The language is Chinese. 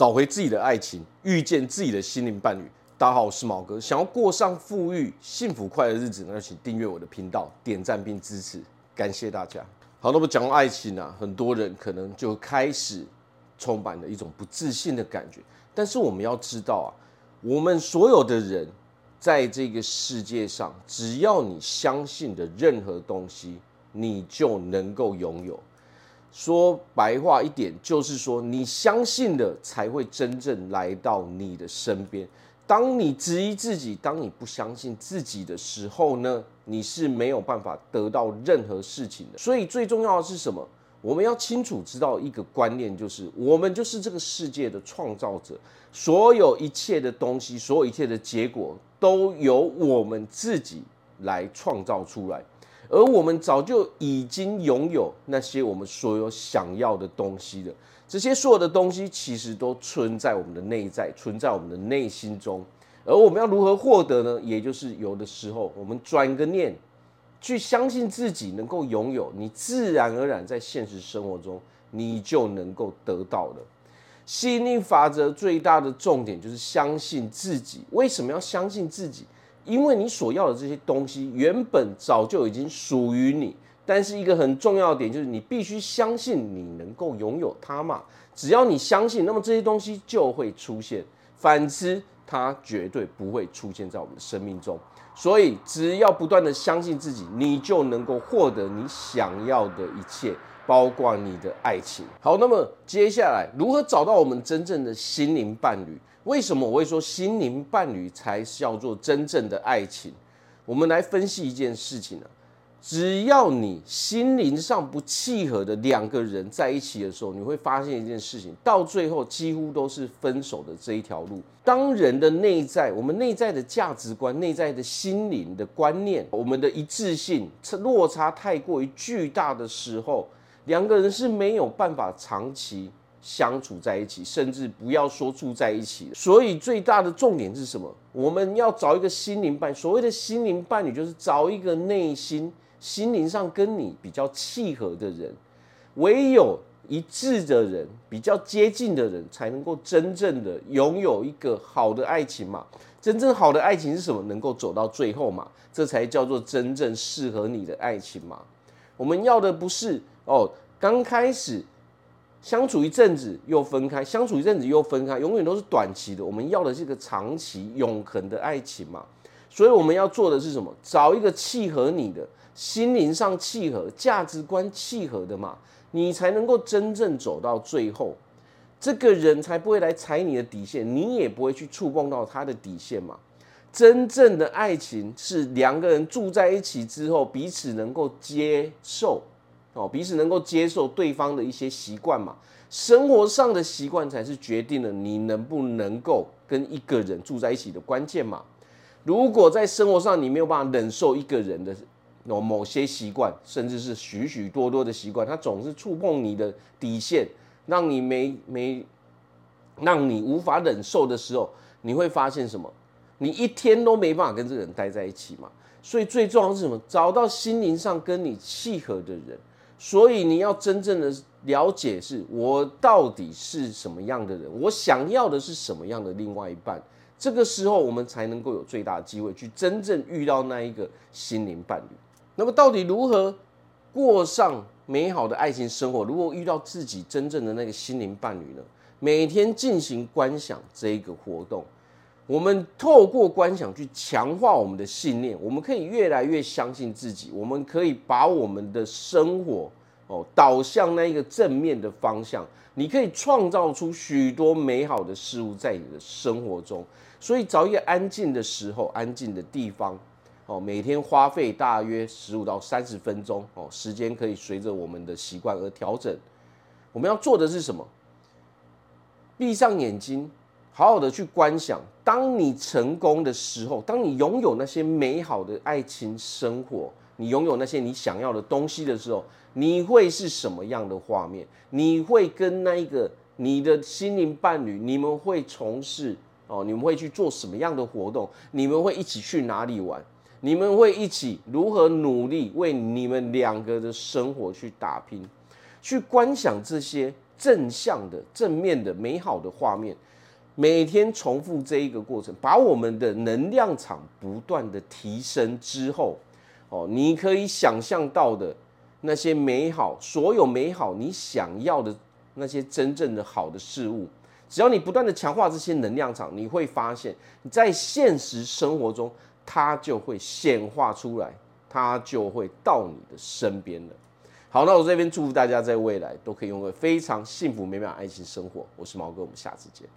找回自己的爱情，遇见自己的心灵伴侣。大家好，我是毛哥。想要过上富裕、幸福、快乐的日子，那就请订阅我的频道，点赞并支持，感谢大家。好，那么讲到爱情啊，很多人可能就开始充满了一种不自信的感觉。但是我们要知道啊，我们所有的人在这个世界上，只要你相信的任何东西，你就能够拥有。说白话一点，就是说你相信的才会真正来到你的身边。当你质疑自己，当你不相信自己的时候呢，你是没有办法得到任何事情的。所以最重要的是什么？我们要清楚知道一个观念，就是我们就是这个世界的创造者，所有一切的东西，所有一切的结果，都由我们自己来创造出来。而我们早就已经拥有那些我们所有想要的东西了。这些所有的东西其实都存在我们的内在，存在我们的内心中。而我们要如何获得呢？也就是有的时候，我们转个念，去相信自己能够拥有，你自然而然在现实生活中，你就能够得到了。吸引力法则最大的重点就是相信自己。为什么要相信自己？因为你所要的这些东西原本早就已经属于你，但是一个很重要的点就是你必须相信你能够拥有它嘛。只要你相信，那么这些东西就会出现；反之，它绝对不会出现在我们的生命中。所以，只要不断的相信自己，你就能够获得你想要的一切，包括你的爱情。好，那么接下来如何找到我们真正的心灵伴侣？为什么我会说心灵伴侣才叫做真正的爱情？我们来分析一件事情啊，只要你心灵上不契合的两个人在一起的时候，你会发现一件事情，到最后几乎都是分手的这一条路。当人的内在，我们内在的价值观、内在的心灵的观念，我们的一致性落差太过于巨大的时候，两个人是没有办法长期。相处在一起，甚至不要说住在一起。所以最大的重点是什么？我们要找一个心灵伴。所谓的心灵伴侣，就是找一个内心、心灵上跟你比较契合的人。唯有一致的人，比较接近的人，才能够真正的拥有一个好的爱情嘛。真正好的爱情是什么？能够走到最后嘛，这才叫做真正适合你的爱情嘛。我们要的不是哦，刚开始。相处一阵子又分开，相处一阵子又分开，永远都是短期的。我们要的是一个长期、永恒的爱情嘛。所以我们要做的是什么？找一个契合你的、心灵上契合、价值观契合的嘛，你才能够真正走到最后。这个人才不会来踩你的底线，你也不会去触碰到他的底线嘛。真正的爱情是两个人住在一起之后，彼此能够接受。哦，彼此能够接受对方的一些习惯嘛，生活上的习惯才是决定了你能不能够跟一个人住在一起的关键嘛。如果在生活上你没有办法忍受一个人的某某些习惯，甚至是许许多多的习惯，他总是触碰你的底线，让你没没让你无法忍受的时候，你会发现什么？你一天都没办法跟这个人待在一起嘛。所以最重要是什么？找到心灵上跟你契合的人。所以你要真正的了解，是我到底是什么样的人，我想要的是什么样的另外一半。这个时候，我们才能够有最大的机会去真正遇到那一个心灵伴侣。那么，到底如何过上美好的爱情生活？如果遇到自己真正的那个心灵伴侣呢？每天进行观想这一个活动。我们透过观想去强化我们的信念，我们可以越来越相信自己，我们可以把我们的生活哦导向那一个正面的方向。你可以创造出许多美好的事物在你的生活中。所以找一个安静的时候、安静的地方哦，每天花费大约十五到三十分钟哦，时间可以随着我们的习惯而调整。我们要做的是什么？闭上眼睛。好好的去观想，当你成功的时候，当你拥有那些美好的爱情生活，你拥有那些你想要的东西的时候，你会是什么样的画面？你会跟那一个你的心灵伴侣，你们会从事哦，你们会去做什么样的活动？你们会一起去哪里玩？你们会一起如何努力为你们两个的生活去打拼？去观想这些。正向的、正面的、美好的画面，每天重复这一个过程，把我们的能量场不断的提升之后，哦，你可以想象到的那些美好，所有美好你想要的那些真正的好的事物，只要你不断的强化这些能量场，你会发现你在现实生活中，它就会显化出来，它就会到你的身边了。好，那我这边祝福大家在未来都可以拥有非常幸福美满爱情生活。我是毛哥，我们下次见。